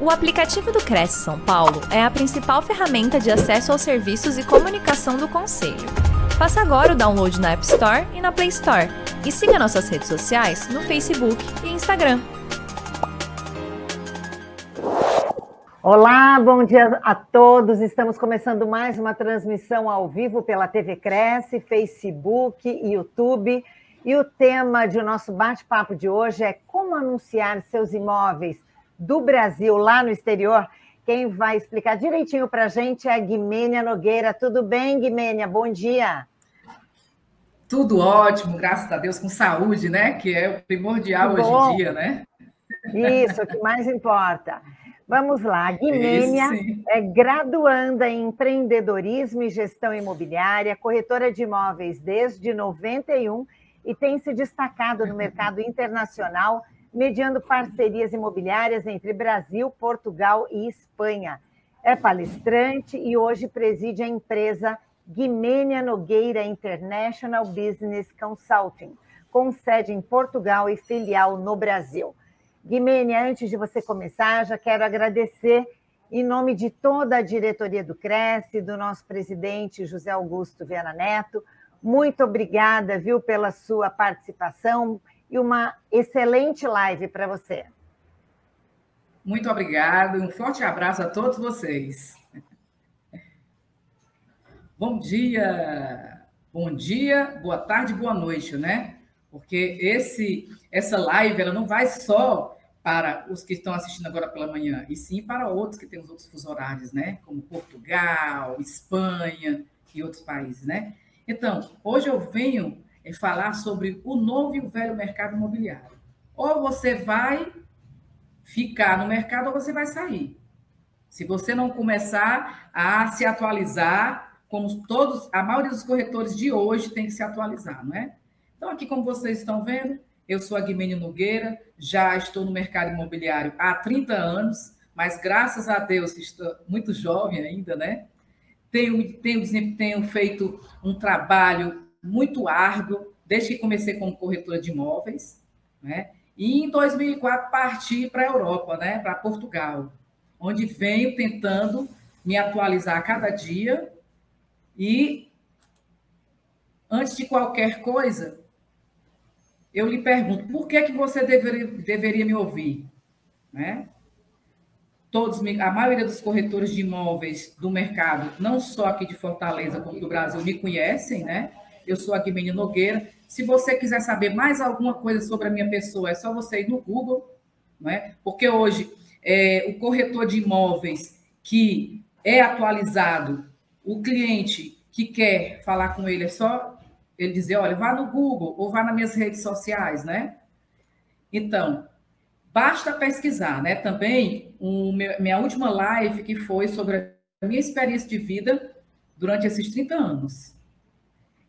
O aplicativo do Cresce São Paulo é a principal ferramenta de acesso aos serviços e comunicação do Conselho. Faça agora o download na App Store e na Play Store. E siga nossas redes sociais no Facebook e Instagram. Olá, bom dia a todos. Estamos começando mais uma transmissão ao vivo pela TV Cresce, Facebook e YouTube. E o tema de nosso bate-papo de hoje é como anunciar seus imóveis do Brasil lá no exterior. Quem vai explicar direitinho para a gente é a Guimênia Nogueira. Tudo bem, Guimênia? Bom dia. Tudo ótimo, graças a Deus, com saúde, né? Que é o primordial hoje em dia, né? Isso, o que mais importa. Vamos lá, Guimênia é graduanda em empreendedorismo e gestão imobiliária, corretora de imóveis desde 91 e tem se destacado no mercado internacional mediando parcerias imobiliárias entre Brasil, Portugal e Espanha. É palestrante e hoje preside a empresa Guimênia Nogueira International Business Consulting, com sede em Portugal e filial no Brasil. Guimênia, antes de você começar, já quero agradecer em nome de toda a diretoria do Cresce, do nosso presidente José Augusto Viana Neto. Muito obrigada, viu, pela sua participação e uma excelente live para você. Muito obrigado, um forte abraço a todos vocês. Bom dia, bom dia, boa tarde, boa noite, né? Porque esse essa live ela não vai só para os que estão assistindo agora pela manhã, e sim para outros que têm os outros fuso horários, né? Como Portugal, Espanha e outros países, né? Então, hoje eu venho é falar sobre o novo e o velho mercado imobiliário. Ou você vai ficar no mercado ou você vai sair. Se você não começar a se atualizar, como todos, a maioria dos corretores de hoje tem que se atualizar, não é? Então, aqui, como vocês estão vendo, eu sou a Guimene Nogueira, já estou no mercado imobiliário há 30 anos, mas graças a Deus estou muito jovem ainda, né? Tenho, tenho, tenho feito um trabalho muito árduo, desde que comecei como corretora de imóveis, né? E em 2004 parti para a Europa, né? Para Portugal, onde venho tentando me atualizar a cada dia e antes de qualquer coisa, eu lhe pergunto, por que que você deveria, deveria me ouvir, né? Todos, a maioria dos corretores de imóveis do mercado, não só aqui de Fortaleza como do Brasil, me conhecem, né? Eu sou a Guimene Nogueira. Se você quiser saber mais alguma coisa sobre a minha pessoa, é só você ir no Google, não é? Porque hoje é, o corretor de imóveis que é atualizado, o cliente que quer falar com ele é só ele dizer, olha, vá no Google ou vá nas minhas redes sociais, né? Então, basta pesquisar, né? Também, um, minha última live que foi sobre a minha experiência de vida durante esses 30 anos.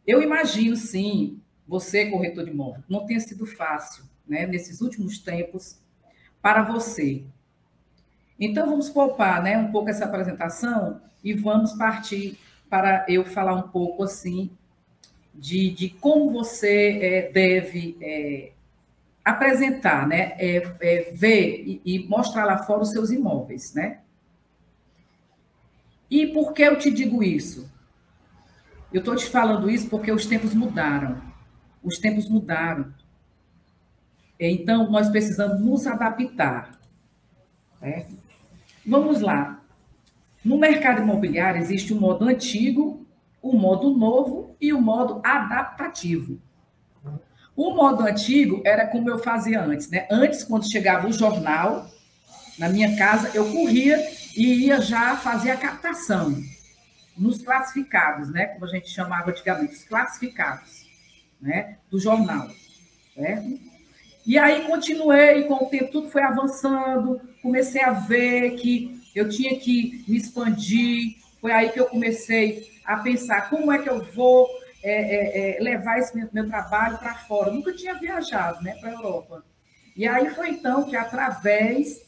Eu imagino, sim, você, corretor de imóvel, não tenha sido fácil, né, nesses últimos tempos, para você. Então, vamos poupar né, um pouco essa apresentação e vamos partir para eu falar um pouco, assim, de, de como você é, deve é, apresentar, né, é, ver e, e mostrar lá fora os seus imóveis, né? E por que eu te digo isso? Eu estou te falando isso porque os tempos mudaram. Os tempos mudaram. Então, nós precisamos nos adaptar. Vamos lá. No mercado imobiliário existe o modo antigo, o modo novo e o modo adaptativo. O modo antigo era como eu fazia antes, né? Antes, quando chegava o jornal na minha casa, eu corria e ia já fazer a captação nos classificados, né, como a gente chamava antigamente, os classificados, né, do jornal, certo? E aí continuei, com o tempo tudo foi avançando, comecei a ver que eu tinha que me expandir, foi aí que eu comecei a pensar como é que eu vou é, é, é, levar esse meu, meu trabalho para fora. Eu nunca tinha viajado né, para a Europa. E aí foi então que, através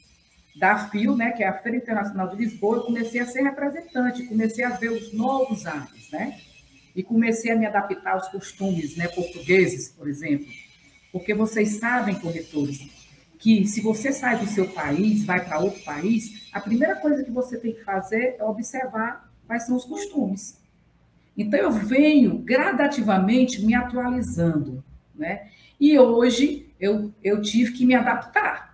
da FIO, né, que é a Feira Internacional de Lisboa, eu comecei a ser representante, comecei a ver os novos ares, né? E comecei a me adaptar aos costumes né, portugueses, por exemplo. Porque vocês sabem, corretores, que se você sai do seu país, vai para outro país, a primeira coisa que você tem que fazer é observar quais são os costumes. Então, eu venho gradativamente me atualizando, né? E hoje eu, eu tive que me adaptar.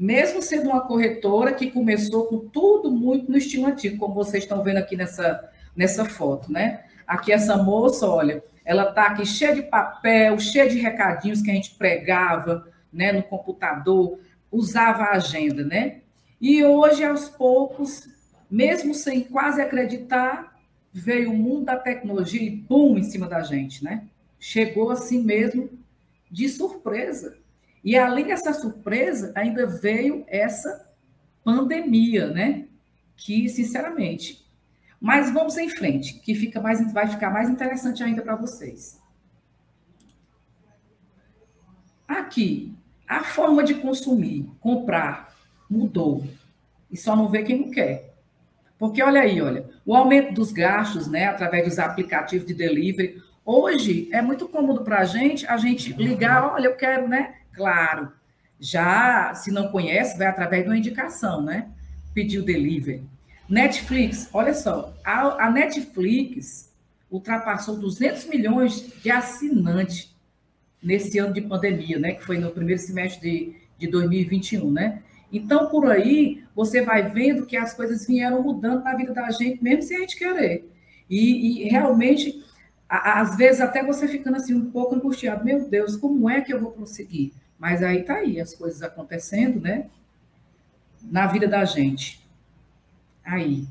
Mesmo sendo uma corretora que começou com tudo muito no estilo antigo, como vocês estão vendo aqui nessa, nessa foto, né? Aqui essa moça, olha, ela está aqui cheia de papel, cheia de recadinhos que a gente pregava né, no computador, usava a agenda, né? E hoje, aos poucos, mesmo sem quase acreditar, veio o mundo da tecnologia e pum em cima da gente, né? Chegou assim mesmo de surpresa. E além dessa surpresa, ainda veio essa pandemia, né? Que, sinceramente, mas vamos em frente, que fica mais, vai ficar mais interessante ainda para vocês. Aqui, a forma de consumir, comprar, mudou. E só não vê quem não quer. Porque olha aí, olha, o aumento dos gastos, né, através dos aplicativos de delivery, hoje é muito cômodo para a gente, a gente ligar, olha, eu quero, né? Claro. Já, se não conhece, vai através de uma indicação, né? Pedir o delivery. Netflix, olha só, a, a Netflix ultrapassou 200 milhões de assinantes nesse ano de pandemia, né? Que foi no primeiro semestre de, de 2021, né? Então, por aí, você vai vendo que as coisas vieram mudando na vida da gente, mesmo sem a gente querer. E, e realmente, às vezes, até você ficando assim um pouco angustiado, meu Deus, como é que eu vou conseguir? Mas aí tá aí, as coisas acontecendo, né? Na vida da gente. Aí.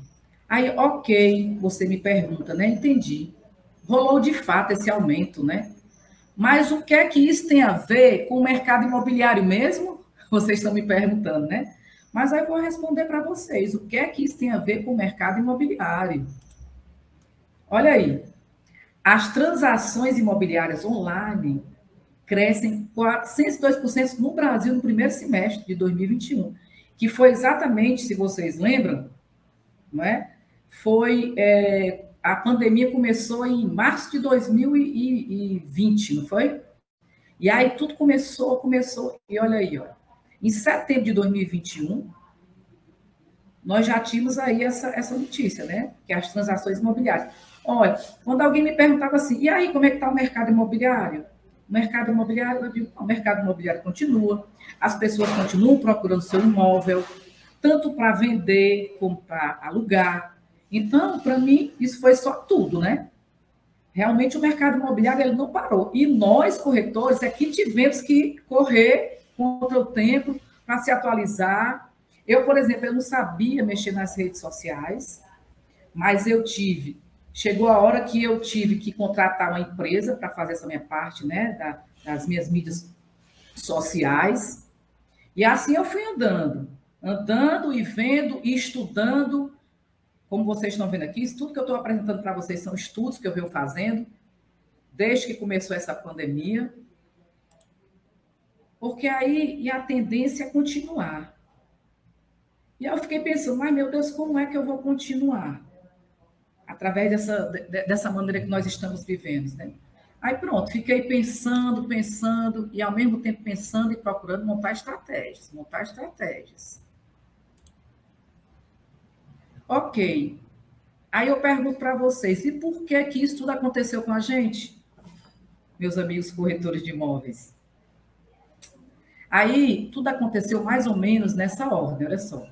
Aí, ok, você me pergunta, né? Entendi. Rolou de fato esse aumento, né? Mas o que é que isso tem a ver com o mercado imobiliário mesmo? Vocês estão me perguntando, né? Mas aí eu vou responder para vocês. O que é que isso tem a ver com o mercado imobiliário? Olha aí. As transações imobiliárias online crescem 402% no Brasil no primeiro semestre de 2021, que foi exatamente, se vocês lembram, não é? Foi é, a pandemia começou em março de 2020, não foi? E aí tudo começou, começou, e olha aí, ó. Em setembro de 2021, nós já tínhamos aí essa, essa notícia, né? Que as transações imobiliárias. Olha, quando alguém me perguntava assim, e aí, como é que está o mercado imobiliário? O mercado imobiliário, eu digo, o mercado imobiliário continua, as pessoas continuam procurando seu imóvel, tanto para vender como para alugar. Então, para mim, isso foi só tudo, né? Realmente o mercado imobiliário ele não parou. E nós, corretores, é que tivemos que correr contra o tempo para se atualizar. Eu, por exemplo, eu não sabia mexer nas redes sociais, mas eu tive. Chegou a hora que eu tive que contratar uma empresa para fazer essa minha parte, né, da, das minhas mídias sociais. E assim eu fui andando andando e vendo e estudando, como vocês estão vendo aqui, tudo que eu estou apresentando para vocês são estudos que eu venho fazendo desde que começou essa pandemia. Porque aí e a tendência é continuar. E eu fiquei pensando, mas meu Deus, como é que eu vou continuar? Através dessa, dessa maneira que nós estamos vivendo, né? Aí pronto, fiquei pensando, pensando, e ao mesmo tempo pensando e procurando montar estratégias, montar estratégias. Ok. Aí eu pergunto para vocês, e por que que isso tudo aconteceu com a gente? Meus amigos corretores de imóveis. Aí tudo aconteceu mais ou menos nessa ordem, olha só.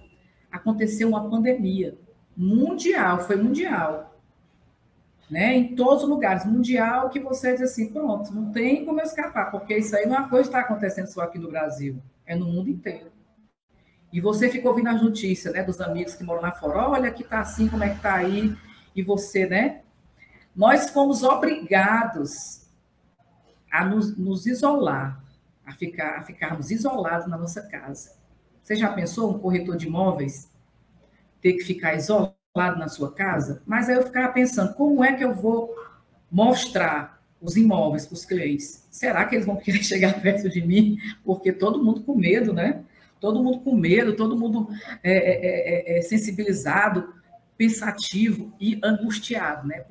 Aconteceu uma pandemia mundial, foi mundial. Né, em todos os lugares, mundial, que você diz assim, pronto, não tem como eu escapar, porque isso aí não é uma coisa que está acontecendo só aqui no Brasil, é no mundo inteiro. E você ficou ouvindo as notícias, né, dos amigos que moram lá fora, olha que tá assim, como é que tá aí, e você, né? Nós fomos obrigados a nos, nos isolar, a, ficar, a ficarmos isolados na nossa casa. Você já pensou um corretor de imóveis ter que ficar isolado na sua casa? Mas aí eu ficava pensando, como é que eu vou mostrar os imóveis para os clientes? Será que eles vão querer chegar perto de mim? Porque todo mundo com medo, né? todo mundo com medo, todo mundo é é, é, é, é, sensibilizado, pensativo e angustiado, né?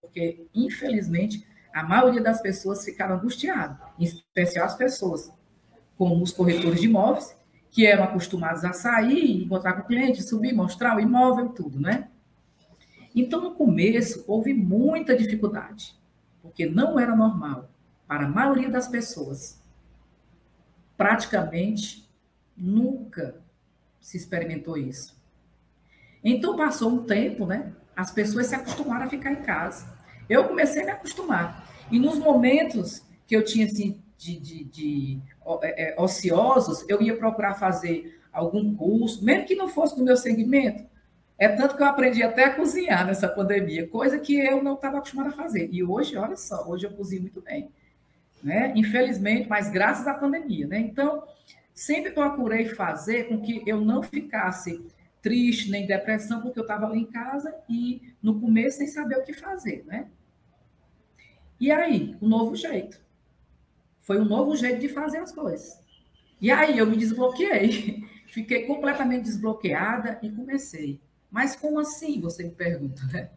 Porque, infelizmente, a maioria das pessoas ficaram angustiadas, em especial as pessoas como os corretores de imóveis, que eram acostumados a sair, encontrar com o cliente, subir, mostrar o imóvel, tudo, né? Então, no começo, houve muita dificuldade, porque não era normal para a maioria das pessoas. Praticamente nunca se experimentou isso. Então, passou um tempo, né? As pessoas se acostumaram a ficar em casa. Eu comecei a me acostumar. E nos momentos que eu tinha, assim, de, de, de ociosos, eu ia procurar fazer algum curso, mesmo que não fosse do meu segmento. É tanto que eu aprendi até a cozinhar nessa pandemia, coisa que eu não estava acostumada a fazer. E hoje, olha só, hoje eu cozinho muito bem. Né? Infelizmente, mas graças à pandemia. Né? Então, sempre procurei fazer com que eu não ficasse triste, nem depressão, porque eu estava ali em casa e no começo sem saber o que fazer, né? E aí, o um novo jeito. Foi um novo jeito de fazer as coisas. E aí eu me desbloqueei. Fiquei completamente desbloqueada e comecei. Mas como assim? Você me pergunta, né?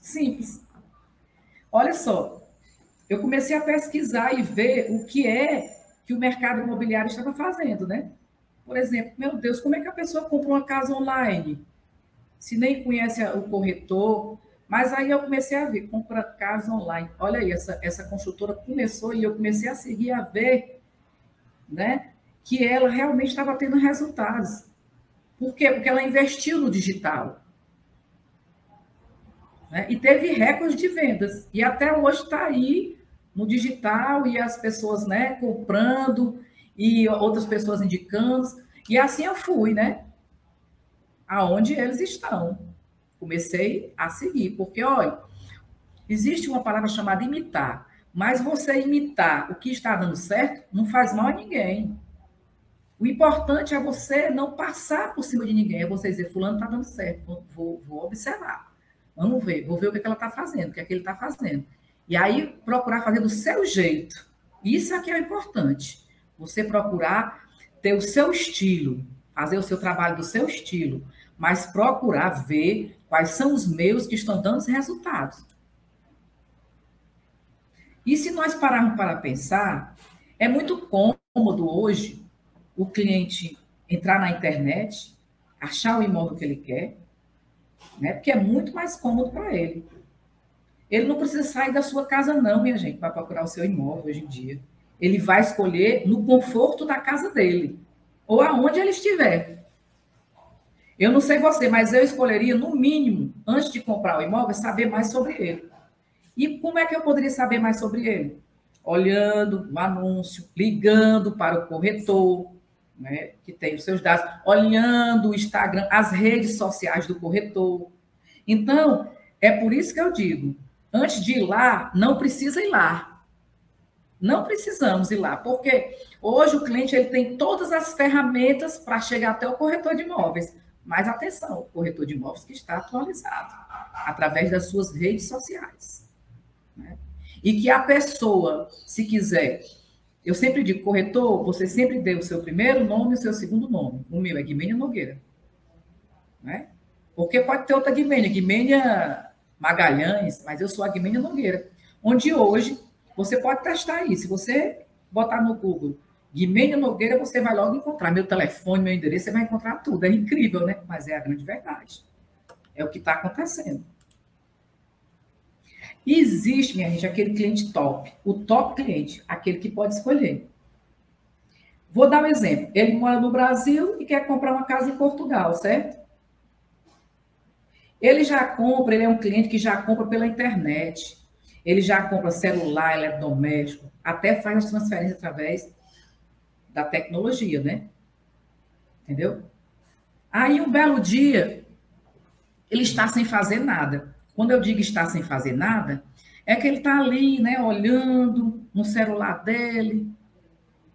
Simples. Olha só, eu comecei a pesquisar e ver o que é que o mercado imobiliário estava fazendo, né? Por exemplo, meu Deus, como é que a pessoa compra uma casa online? Se nem conhece o corretor. Mas aí eu comecei a ver, compra casa online. Olha aí, essa, essa construtora começou e eu comecei a seguir a ver, né? Que ela realmente estava tendo resultados. Por quê? Porque ela investiu no digital. Né? E teve recordes de vendas. E até hoje está aí no digital e as pessoas né, comprando e outras pessoas indicando. E assim eu fui, né? Aonde eles estão. Comecei a seguir, porque, olha, existe uma palavra chamada imitar, mas você imitar o que está dando certo não faz mal a ninguém. O importante é você não passar por cima de ninguém, é você dizer, fulano está dando certo, vou, vou, observar. Vamos ver, vou ver o que, é que ela está fazendo, o que é que ele está fazendo. E aí procurar fazer do seu jeito. Isso aqui é o importante. Você procurar ter o seu estilo, fazer o seu trabalho do seu estilo, mas procurar ver quais são os meus que estão dando resultados. E se nós pararmos para pensar, é muito cômodo hoje o cliente entrar na internet, achar o imóvel que ele quer, né? porque é muito mais cômodo para ele. Ele não precisa sair da sua casa, não, minha gente, para procurar o seu imóvel hoje em dia ele vai escolher no conforto da casa dele, ou aonde ele estiver. Eu não sei você, mas eu escolheria, no mínimo, antes de comprar o imóvel, saber mais sobre ele. E como é que eu poderia saber mais sobre ele? Olhando o anúncio, ligando para o corretor, né, que tem os seus dados, olhando o Instagram, as redes sociais do corretor. Então, é por isso que eu digo: antes de ir lá, não precisa ir lá. Não precisamos ir lá, porque hoje o cliente ele tem todas as ferramentas para chegar até o corretor de imóveis. Mas atenção, o corretor de imóveis que está atualizado através das suas redes sociais. Né? E que a pessoa, se quiser, eu sempre digo, corretor, você sempre dê o seu primeiro nome e o seu segundo nome. O meu é Guimênia Nogueira. Né? Porque pode ter outra Guimênia, Guimênia Magalhães, mas eu sou a Guimênia Nogueira. Onde hoje você pode testar aí. Se você botar no Google Guimênio Nogueira, você vai logo encontrar meu telefone, meu endereço, você vai encontrar tudo. É incrível, né? Mas é a grande verdade. É o que está acontecendo. Existe, minha gente, aquele cliente top. O top cliente, aquele que pode escolher. Vou dar um exemplo. Ele mora no Brasil e quer comprar uma casa em Portugal, certo? Ele já compra, ele é um cliente que já compra pela internet. Ele já compra celular, eletrodoméstico, até faz as transferências através da tecnologia, né? Entendeu? Aí, um belo dia, ele está sem fazer nada. Quando eu digo está sem fazer nada, é que ele está ali, né, olhando no celular dele.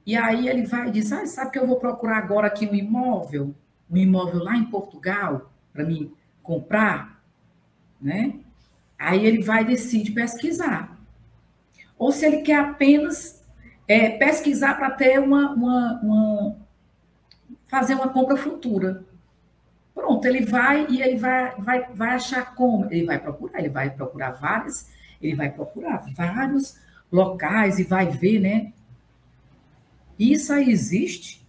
E aí ele vai e diz: ah, sabe que eu vou procurar agora aqui um imóvel, um imóvel lá em Portugal, para mim comprar, né? Aí ele vai decidir pesquisar. Ou se ele quer apenas é, pesquisar para ter uma, uma, uma, fazer uma compra futura. Pronto, ele vai e ele vai, vai, vai achar como. Ele vai procurar, ele vai procurar vários, ele vai procurar vários locais e vai ver, né? Isso aí existe?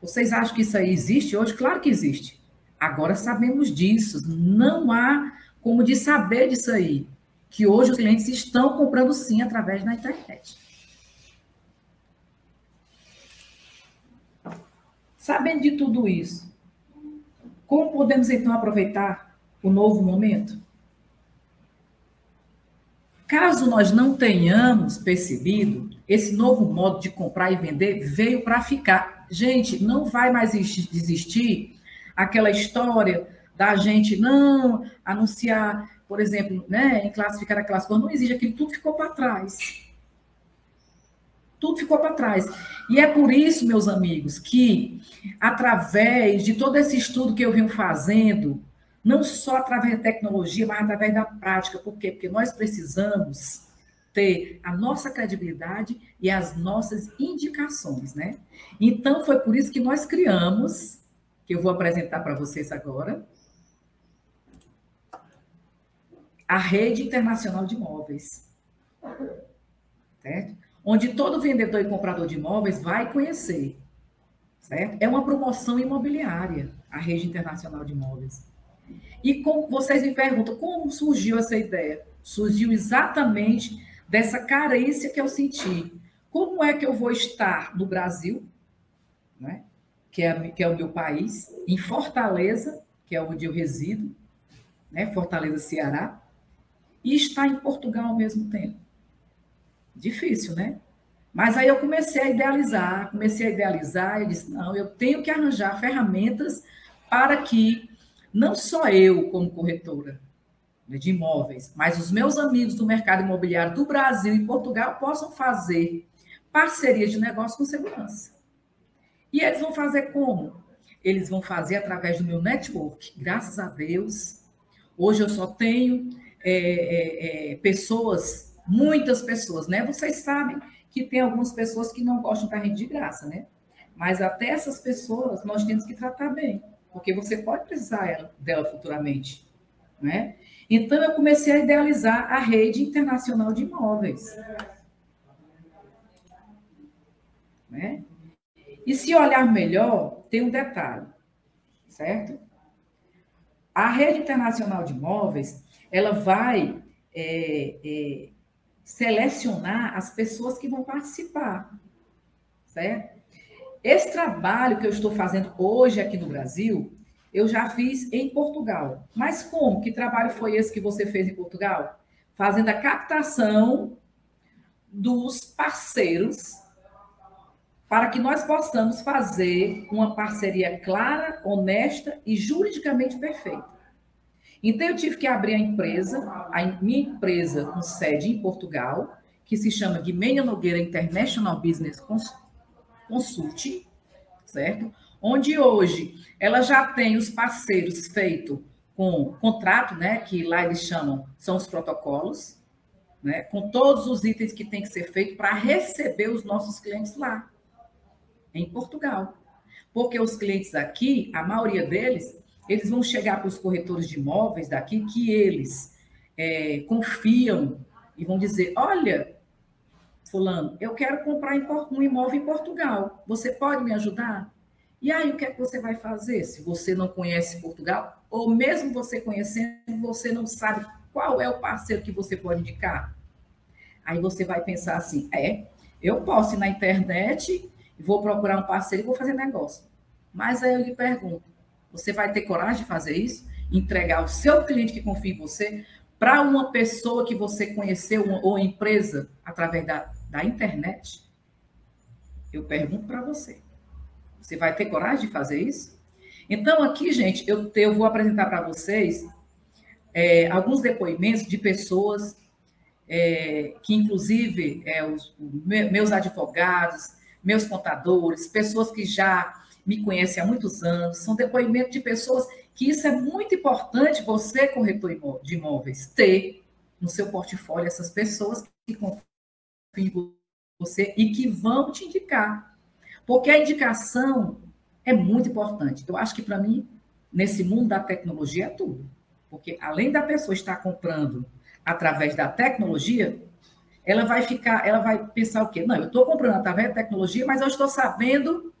Vocês acham que isso aí existe hoje? Claro que existe. Agora sabemos disso. Não há como de saber disso aí. Que hoje os clientes estão comprando sim através da internet. Sabendo de tudo isso, como podemos então aproveitar o novo momento? Caso nós não tenhamos percebido, esse novo modo de comprar e vender veio para ficar. Gente, não vai mais existir aquela história da gente não anunciar, por exemplo, né, em classificar aquelas coisas. Não existe aquilo, tudo ficou para trás tudo ficou para trás. E é por isso, meus amigos, que através de todo esse estudo que eu venho fazendo, não só através da tecnologia, mas através da prática. Por quê? Porque nós precisamos ter a nossa credibilidade e as nossas indicações, né? Então foi por isso que nós criamos, que eu vou apresentar para vocês agora, a Rede Internacional de Imóveis. Certo? onde todo vendedor e comprador de imóveis vai conhecer. Certo? É uma promoção imobiliária, a rede internacional de imóveis. E como vocês me perguntam, como surgiu essa ideia? Surgiu exatamente dessa carência que eu senti. Como é que eu vou estar no Brasil, né? que, é, que é o meu país, em Fortaleza, que é onde eu resido, né? Fortaleza, Ceará, e estar em Portugal ao mesmo tempo? Difícil, né? Mas aí eu comecei a idealizar, comecei a idealizar e disse: não, eu tenho que arranjar ferramentas para que não só eu, como corretora né, de imóveis, mas os meus amigos do mercado imobiliário do Brasil e Portugal possam fazer parceria de negócio com segurança. E eles vão fazer como? Eles vão fazer através do meu network. Graças a Deus, hoje eu só tenho é, é, é, pessoas muitas pessoas, né? Vocês sabem que tem algumas pessoas que não gostam da rede de graça, né? Mas até essas pessoas nós temos que tratar bem, porque você pode precisar dela futuramente, né? Então eu comecei a idealizar a rede internacional de imóveis. Né? E se olhar melhor, tem um detalhe, certo? A rede internacional de imóveis, ela vai é, é, selecionar as pessoas que vão participar, certo? Esse trabalho que eu estou fazendo hoje aqui no Brasil, eu já fiz em Portugal. Mas como? Que trabalho foi esse que você fez em Portugal? Fazendo a captação dos parceiros para que nós possamos fazer uma parceria clara, honesta e juridicamente perfeita. Então, eu tive que abrir a empresa, a minha empresa com sede em Portugal, que se chama Guimênia Nogueira International Business Consult, certo? Onde hoje ela já tem os parceiros feitos com contrato, né? Que lá eles chamam, são os protocolos, né? Com todos os itens que tem que ser feito para receber os nossos clientes lá, em Portugal. Porque os clientes aqui, a maioria deles, eles vão chegar para os corretores de imóveis daqui que eles é, confiam e vão dizer: olha, Fulano, eu quero comprar um imóvel em Portugal. Você pode me ajudar? E aí, o que é que você vai fazer se você não conhece Portugal? Ou mesmo você conhecendo, você não sabe qual é o parceiro que você pode indicar? Aí você vai pensar assim: é, eu posso ir na internet, vou procurar um parceiro e vou fazer negócio. Mas aí eu lhe pergunto: você vai ter coragem de fazer isso? Entregar o seu cliente que confia em você para uma pessoa que você conheceu ou empresa através da, da internet? Eu pergunto para você. Você vai ter coragem de fazer isso? Então, aqui, gente, eu, eu vou apresentar para vocês é, alguns depoimentos de pessoas é, que, inclusive, é, os, meus advogados, meus contadores, pessoas que já me conhece há muitos anos, são depoimentos de pessoas que isso é muito importante você, corretor de imóveis, ter no seu portfólio essas pessoas que confiam em você e que vão te indicar. Porque a indicação é muito importante. Eu acho que, para mim, nesse mundo da tecnologia, é tudo. Porque, além da pessoa estar comprando através da tecnologia, ela vai ficar, ela vai pensar o quê? Não, eu estou comprando através da tecnologia, mas eu estou sabendo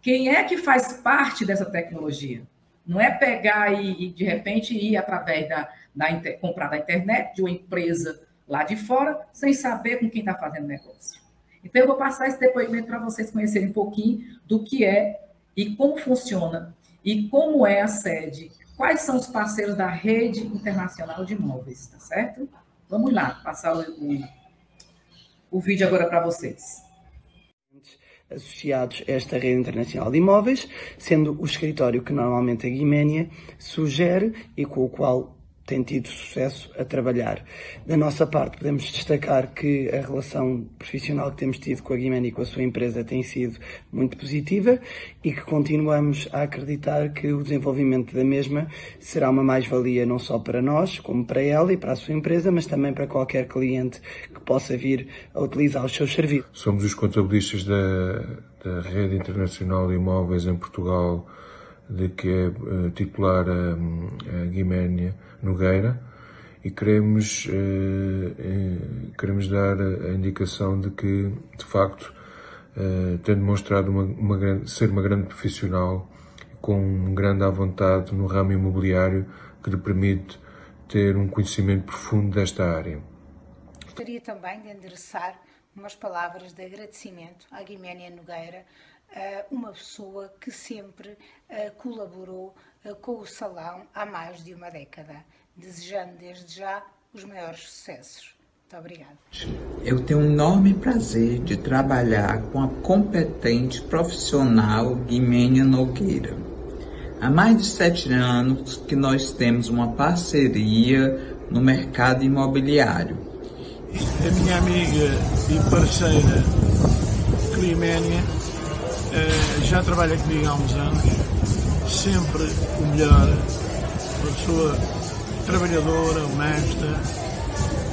quem é que faz parte dessa tecnologia. Não é pegar e, e de repente ir através da, da inter, comprar da internet de uma empresa lá de fora, sem saber com quem está fazendo negócio. Então, eu vou passar esse depoimento para vocês conhecerem um pouquinho do que é e como funciona e como é a sede, quais são os parceiros da rede internacional de imóveis, tá certo? Vamos lá, passar o, o, o vídeo agora para vocês associados a esta rede internacional de imóveis, sendo o escritório que normalmente a Guiménia sugere e com o qual tem tido sucesso a trabalhar. Da nossa parte, podemos destacar que a relação profissional que temos tido com a Guimeni e com a sua empresa tem sido muito positiva e que continuamos a acreditar que o desenvolvimento da mesma será uma mais-valia não só para nós, como para ela e para a sua empresa, mas também para qualquer cliente que possa vir a utilizar os seus serviços. Somos os contabilistas da, da Rede Internacional de Imóveis em Portugal de que é uh, titular a, a Guiménia Nogueira e queremos, uh, uh, queremos dar a indicação de que, de facto, tem demonstrado uma, uma ser uma grande profissional com grande à vontade no ramo imobiliário que lhe permite ter um conhecimento profundo desta área. Gostaria também de endereçar umas palavras de agradecimento à Guiménia Nogueira uma pessoa que sempre colaborou com o salão há mais de uma década, desejando desde já os maiores sucessos. Muito obrigada. Eu tenho um enorme prazer de trabalhar com a competente profissional Guimênia Nogueira. Há mais de sete anos que nós temos uma parceria no mercado imobiliário. A minha amiga e parceira Climénia eh, já trabalha comigo há uns anos, sempre o melhor, uma pessoa trabalhadora, honesta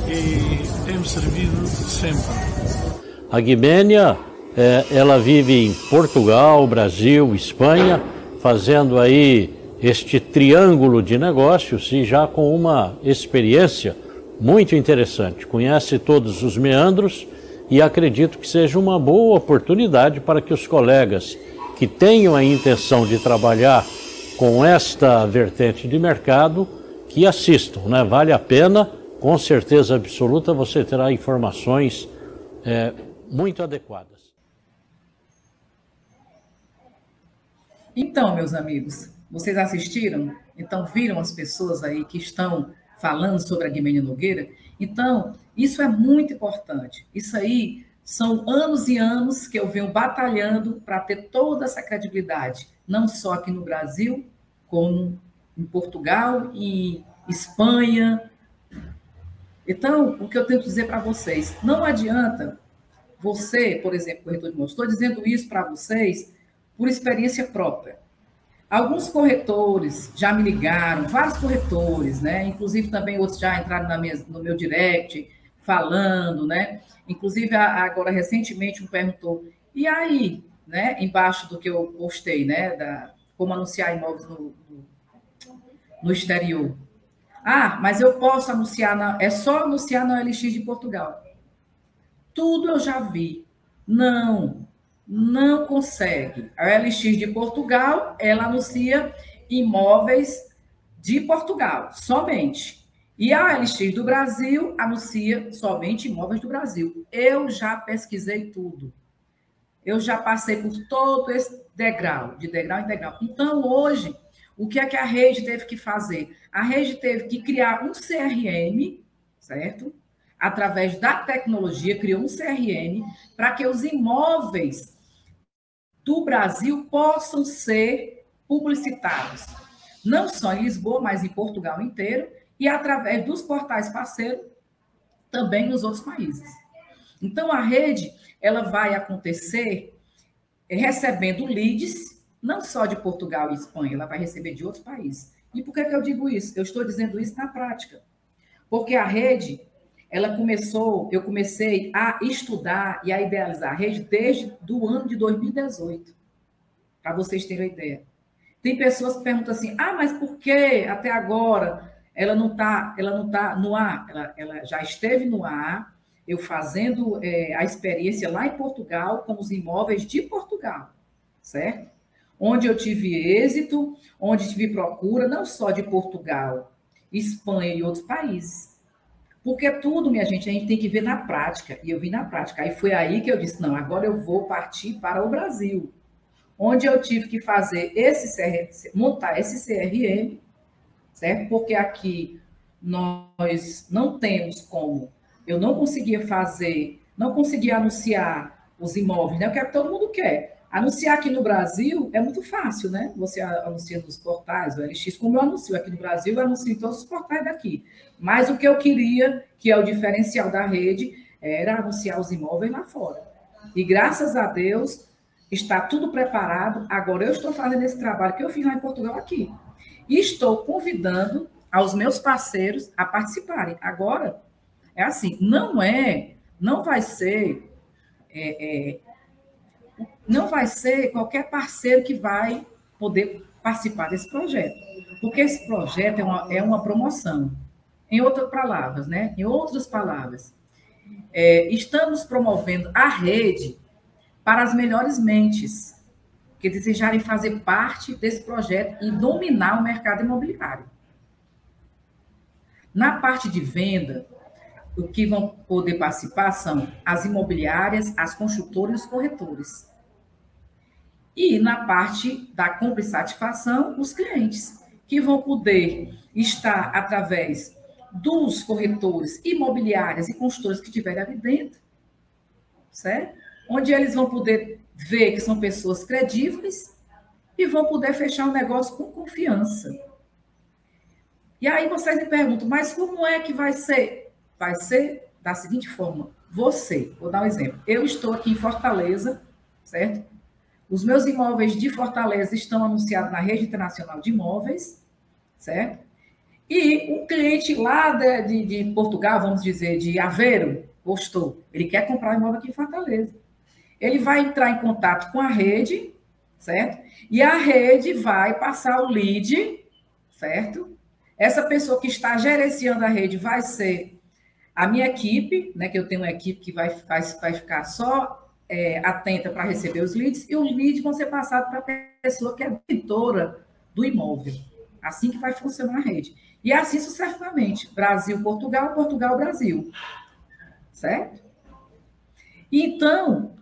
e tem-me servido sempre. A Guiménia, eh, ela vive em Portugal, Brasil, Espanha, fazendo aí este triângulo de negócios e já com uma experiência muito interessante. Conhece todos os meandros e acredito que seja uma boa oportunidade para que os colegas que tenham a intenção de trabalhar com esta vertente de mercado que assistam, né? Vale a pena, com certeza absoluta você terá informações é, muito adequadas. Então, meus amigos, vocês assistiram? Então viram as pessoas aí que estão falando sobre a Guimene Nogueira? Então, isso é muito importante. Isso aí são anos e anos que eu venho batalhando para ter toda essa credibilidade, não só aqui no Brasil, como em Portugal e Espanha. Então, o que eu tenho que dizer para vocês, não adianta você, por exemplo, corretor de imóveis, estou dizendo isso para vocês por experiência própria. Alguns corretores já me ligaram, vários corretores, né? Inclusive também outros já entraram minha, no meu direct falando, né? Inclusive agora recentemente me perguntou, e aí, né? Embaixo do que eu postei, né? Da, como anunciar imóveis no, no, no exterior. Ah, mas eu posso anunciar, na, é só anunciar na LX de Portugal. Tudo eu já vi. Não, não consegue. A LX de Portugal, ela anuncia imóveis de Portugal, somente. E a LX do Brasil anuncia somente imóveis do Brasil. Eu já pesquisei tudo. Eu já passei por todo esse degrau, de degrau em degrau. Então, hoje, o que é que a rede teve que fazer? A rede teve que criar um CRM, certo? Através da tecnologia, criou um CRM para que os imóveis do Brasil possam ser publicitados, não só em Lisboa, mas em Portugal inteiro, e através dos portais parceiros também nos outros países. Então, a rede ela vai acontecer recebendo leads, não só de Portugal e Espanha, ela vai receber de outros países. E por que, que eu digo isso? Eu estou dizendo isso na prática. Porque a rede ela começou, eu comecei a estudar e a idealizar a rede desde do ano de 2018, para vocês terem uma ideia. Tem pessoas que perguntam assim: ah, mas por que até agora ela não está ela não tá no ar? Ela, ela já esteve no ar, eu fazendo é, a experiência lá em Portugal com os imóveis de Portugal, certo? Onde eu tive êxito, onde tive procura, não só de Portugal, Espanha e outros países. Porque tudo, minha gente, a gente tem que ver na prática. E eu vi na prática. Aí foi aí que eu disse: não, agora eu vou partir para o Brasil, onde eu tive que fazer esse montar esse CRM, certo? Porque aqui nós não temos como eu não conseguia fazer, não conseguia anunciar os imóveis, né? O que, é que todo mundo quer. Anunciar aqui no Brasil é muito fácil, né? Você anuncia nos portais, o LX, como eu anuncio aqui no Brasil, eu anuncio em todos os portais daqui. Mas o que eu queria, que é o diferencial da rede, era anunciar os imóveis lá fora. E graças a Deus, está tudo preparado. Agora eu estou fazendo esse trabalho que eu fiz lá em Portugal aqui. E estou convidando aos meus parceiros a participarem. Agora, é assim, não é, não vai ser, é, é, não vai ser qualquer parceiro que vai poder participar desse projeto, porque esse projeto é uma, é uma promoção. Em outras palavras, né? Em outras palavras, é, estamos promovendo a rede para as melhores mentes que desejarem fazer parte desse projeto e dominar o mercado imobiliário. Na parte de venda, o que vão poder participar são as imobiliárias, as construtoras e os corretores. E na parte da compra e satisfação, os clientes, que vão poder estar através dos corretores, imobiliárias e construtores que estiverem ali dentro, certo? Onde eles vão poder ver que são pessoas credíveis e vão poder fechar o um negócio com confiança. E aí vocês me perguntam, mas como é que vai ser? vai ser da seguinte forma: você, vou dar um exemplo. Eu estou aqui em Fortaleza, certo? Os meus imóveis de Fortaleza estão anunciados na rede internacional de imóveis, certo? E um cliente lá de, de, de Portugal, vamos dizer, de Aveiro, gostou. Ele quer comprar imóvel aqui em Fortaleza. Ele vai entrar em contato com a rede, certo? E a rede vai passar o lead, certo? Essa pessoa que está gerenciando a rede vai ser a minha equipe, né, que eu tenho uma equipe que vai, vai, vai ficar só é, atenta para receber os leads, e os leads vão ser passados para a pessoa que é editora do imóvel. Assim que vai funcionar a rede. E assim sucessivamente. Brasil, Portugal, Portugal, Brasil. Certo? Então,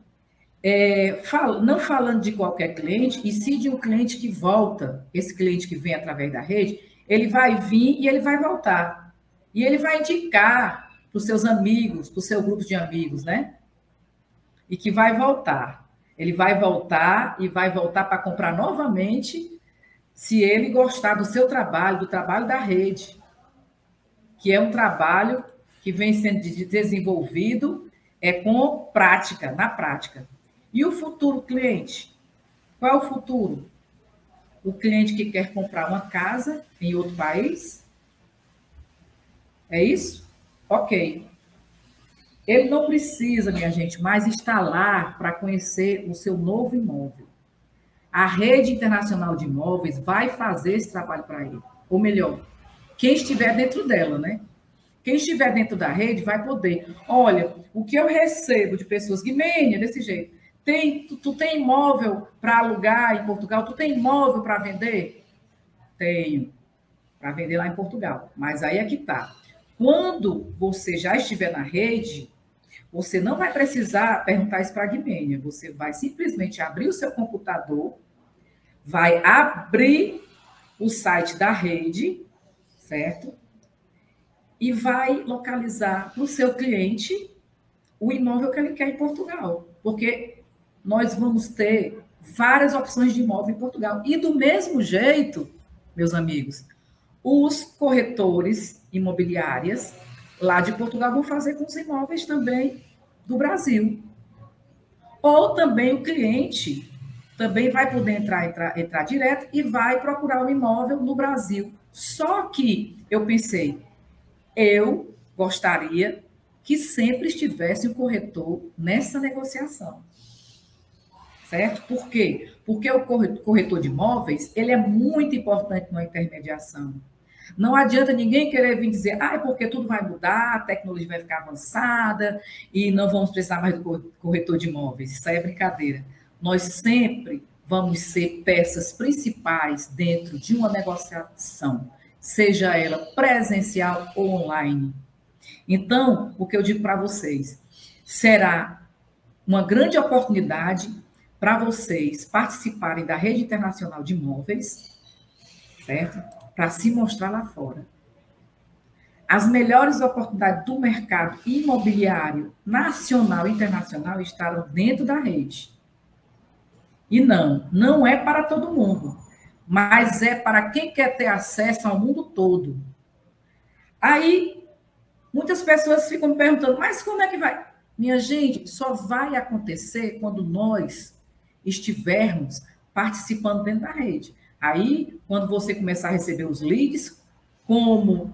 é, fal, não falando de qualquer cliente, e sim de um cliente que volta, esse cliente que vem através da rede, ele vai vir e ele vai voltar. E ele vai indicar para os seus amigos, para o seu grupo de amigos, né? E que vai voltar. Ele vai voltar e vai voltar para comprar novamente se ele gostar do seu trabalho, do trabalho da rede, que é um trabalho que vem sendo desenvolvido é com prática, na prática. E o futuro cliente? Qual é o futuro? O cliente que quer comprar uma casa em outro país? É isso? Ok. Ele não precisa, minha gente, mais estar lá para conhecer o seu novo imóvel. A rede internacional de imóveis vai fazer esse trabalho para ele. Ou melhor, quem estiver dentro dela, né? Quem estiver dentro da rede vai poder. Olha, o que eu recebo de pessoas, Guimênia, desse jeito. Tem, tu, tu tem imóvel para alugar em Portugal? Tu tem imóvel para vender? Tenho. Para vender lá em Portugal. Mas aí é que tá. Quando você já estiver na rede, você não vai precisar perguntar isso para a Guimênia. Você vai simplesmente abrir o seu computador, vai abrir o site da rede, certo? E vai localizar para o seu cliente o imóvel que ele quer em Portugal. Porque nós vamos ter várias opções de imóvel em Portugal. E do mesmo jeito, meus amigos, os corretores imobiliárias lá de Portugal vão fazer com os imóveis também do Brasil. Ou também o cliente também vai poder entrar, entrar, entrar direto e vai procurar um imóvel no Brasil. Só que eu pensei, eu gostaria que sempre estivesse o corretor nessa negociação. Certo? Por quê? Porque o corretor de imóveis, ele é muito importante na intermediação Não adianta ninguém querer vir dizer, ah, é porque tudo vai mudar, a tecnologia vai ficar avançada e não vamos precisar mais do corretor de imóveis. Isso aí é brincadeira. Nós sempre vamos ser peças principais dentro de uma negociação, seja ela presencial ou online. Então, o que eu digo para vocês, será uma grande oportunidade para vocês participarem da rede internacional de imóveis, certo? para se mostrar lá fora. As melhores oportunidades do mercado imobiliário nacional e internacional estarão dentro da rede. E não, não é para todo mundo, mas é para quem quer ter acesso ao mundo todo. Aí, muitas pessoas ficam me perguntando, mas como é que vai? Minha gente, só vai acontecer quando nós estivermos participando dentro da rede. Aí, quando você começar a receber os leads, como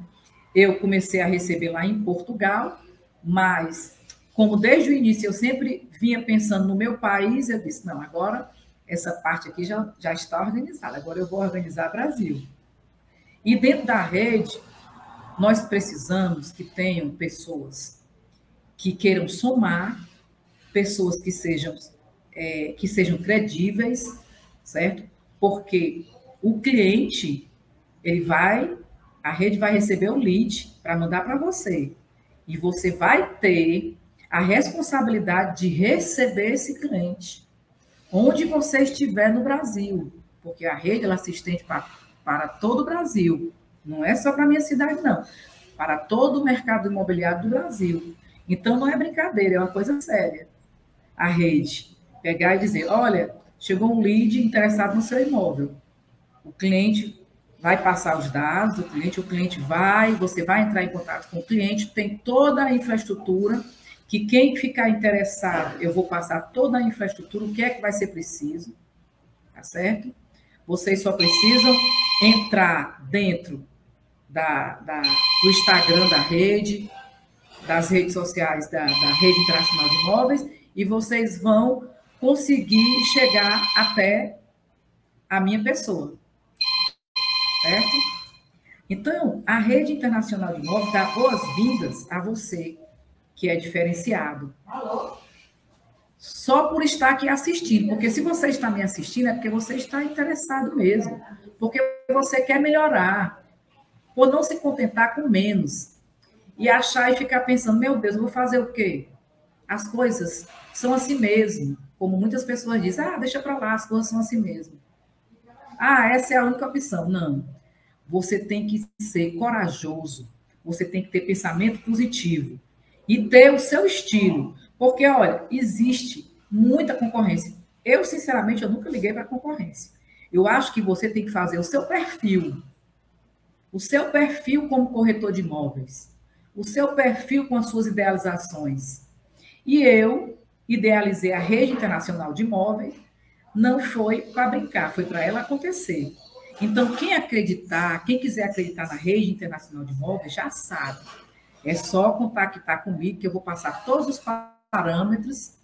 eu comecei a receber lá em Portugal, mas como desde o início eu sempre vinha pensando no meu país, eu disse, não, agora essa parte aqui já, já está organizada, agora eu vou organizar Brasil. E dentro da rede, nós precisamos que tenham pessoas que queiram somar, pessoas que sejam, é, que sejam credíveis, certo? Porque o cliente, ele vai, a rede vai receber o lead para mandar para você. E você vai ter a responsabilidade de receber esse cliente onde você estiver no Brasil, porque a rede ela se estende para, para todo o Brasil, não é só para a minha cidade, não, para todo o mercado imobiliário do Brasil. Então, não é brincadeira, é uma coisa séria. A rede pegar e dizer: olha, chegou um lead interessado no seu imóvel o cliente vai passar os dados do cliente, o cliente vai, você vai entrar em contato com o cliente, tem toda a infraestrutura, que quem ficar interessado, eu vou passar toda a infraestrutura, o que é que vai ser preciso, tá certo? Vocês só precisam entrar dentro da, da, do Instagram da rede, das redes sociais da, da Rede Internacional de Imóveis, e vocês vão conseguir chegar até a minha pessoa certo? Então, a rede internacional de imóveis dá boas-vindas a você, que é diferenciado. Alô? Só por estar aqui assistindo, porque se você está me assistindo é porque você está interessado mesmo, porque você quer melhorar, por não se contentar com menos e achar e ficar pensando, meu Deus, eu vou fazer o quê? As coisas são assim mesmo, como muitas pessoas dizem, ah, deixa para lá, as coisas são assim mesmo. Ah, essa é a única opção. Não. Você tem que ser corajoso. Você tem que ter pensamento positivo e ter o seu estilo. Porque, olha, existe muita concorrência. Eu, sinceramente, eu nunca liguei para concorrência. Eu acho que você tem que fazer o seu perfil. O seu perfil como corretor de imóveis. O seu perfil com as suas idealizações. E eu idealizei a Rede Internacional de Imóveis não foi para brincar, foi para ela acontecer. Então, quem acreditar, quem quiser acreditar na rede internacional de imóveis, já sabe. É só contactar comigo que eu vou passar todos os parâmetros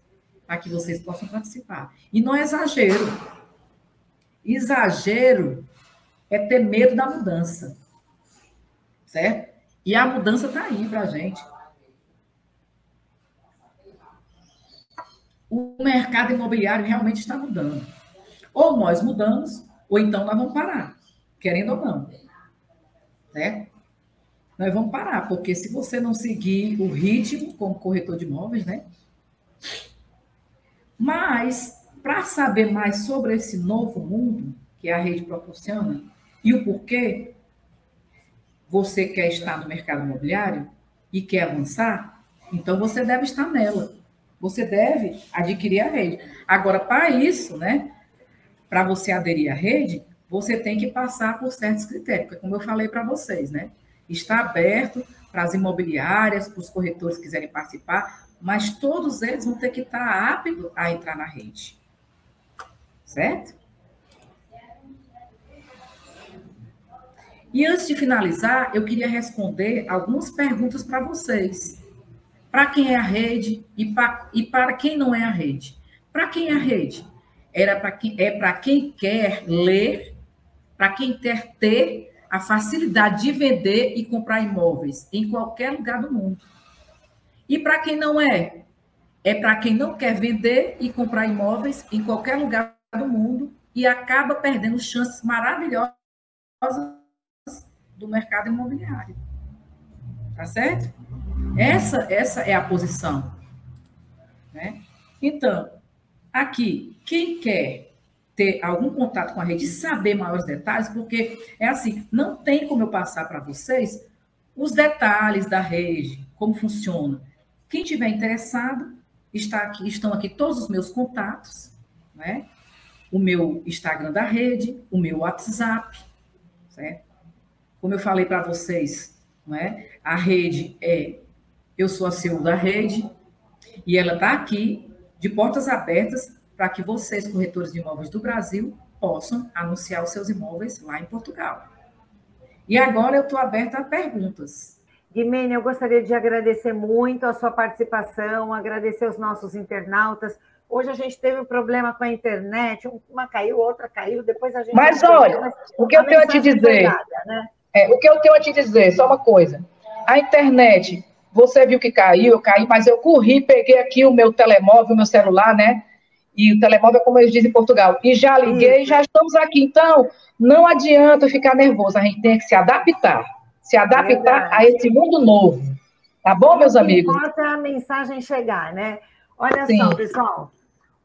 para que vocês possam participar. E não é exagero. Exagero é ter medo da mudança. Certo? E a mudança está aí para a gente. O mercado imobiliário realmente está mudando. Ou nós mudamos, ou então nós vamos parar, querendo ou não. Né? Nós vamos parar, porque se você não seguir o ritmo como corretor de imóveis, né? Mas, para saber mais sobre esse novo mundo que a rede proporciona e o porquê você quer estar no mercado imobiliário e quer avançar, então você deve estar nela. Você deve adquirir a rede. Agora, para isso, né, para você aderir à rede, você tem que passar por certos critérios, porque como eu falei para vocês, né, está aberto para as imobiliárias, para os corretores que quiserem participar, mas todos eles vão ter que estar aptos a entrar na rede. Certo? E antes de finalizar, eu queria responder algumas perguntas para vocês para quem é a rede e, pra, e para quem não é a rede. Para quem é a rede? Era para quem, é para quem quer ler, para quem quer ter a facilidade de vender e comprar imóveis em qualquer lugar do mundo. E para quem não é, é para quem não quer vender e comprar imóveis em qualquer lugar do mundo e acaba perdendo chances maravilhosas do mercado imobiliário. Tá certo? Essa, essa é a posição. Né? Então, aqui, quem quer ter algum contato com a rede saber maiores detalhes, porque é assim, não tem como eu passar para vocês os detalhes da rede, como funciona. Quem tiver interessado, está aqui, estão aqui todos os meus contatos, né? O meu Instagram da rede, o meu WhatsApp, certo? Como eu falei para vocês, né? A rede é eu sou a CEO da rede e ela está aqui de portas abertas para que vocês, corretores de imóveis do Brasil, possam anunciar os seus imóveis lá em Portugal. E agora eu estou aberta a perguntas. Guimene, eu gostaria de agradecer muito a sua participação, agradecer os nossos internautas. Hoje a gente teve um problema com a internet, uma caiu, outra caiu, depois a gente. Mas olha, mas o que eu tenho a te dizer. Nada, né? é, o que eu tenho a te dizer, só uma coisa. A internet, você viu que caiu, eu caí, mas eu corri, peguei aqui o meu telemóvel, o meu celular, né? e o telemóvel, como eles dizem em Portugal. E já liguei, Isso. já estamos aqui. Então, não adianta ficar nervoso, a gente tem que se adaptar, se adaptar Verdade. a esse mundo novo. Tá bom, meus amigos? Importa a mensagem chegar, né? Olha Sim. só, pessoal.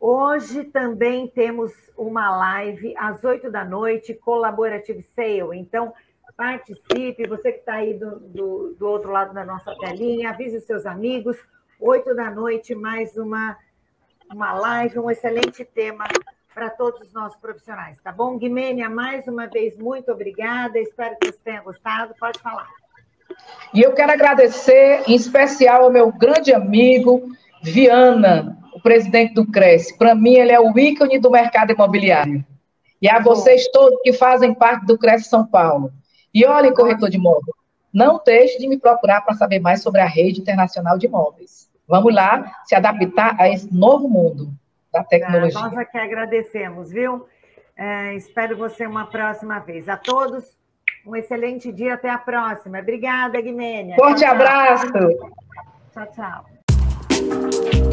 Hoje também temos uma live às oito da noite, Collaborative Sale. Então, participe, você que está aí do, do, do outro lado da nossa telinha, avise os seus amigos. Oito da noite, mais uma uma live, um excelente tema para todos os nossos profissionais, tá bom? Guimênia, mais uma vez, muito obrigada, espero que você tenha gostado, pode falar. E eu quero agradecer, em especial, ao meu grande amigo, Viana, o presidente do Cresce. Para mim, ele é o ícone do mercado imobiliário. E a vocês todos que fazem parte do Cresce São Paulo. E olhem, corretor de imóvel, não deixe de me procurar para saber mais sobre a rede internacional de imóveis. Vamos lá se adaptar a esse novo mundo da tecnologia. Ah, nós aqui agradecemos, viu? É, espero você uma próxima vez. A todos, um excelente dia. Até a próxima. Obrigada, Guimênia. Forte tchau, abraço. Tchau, tchau.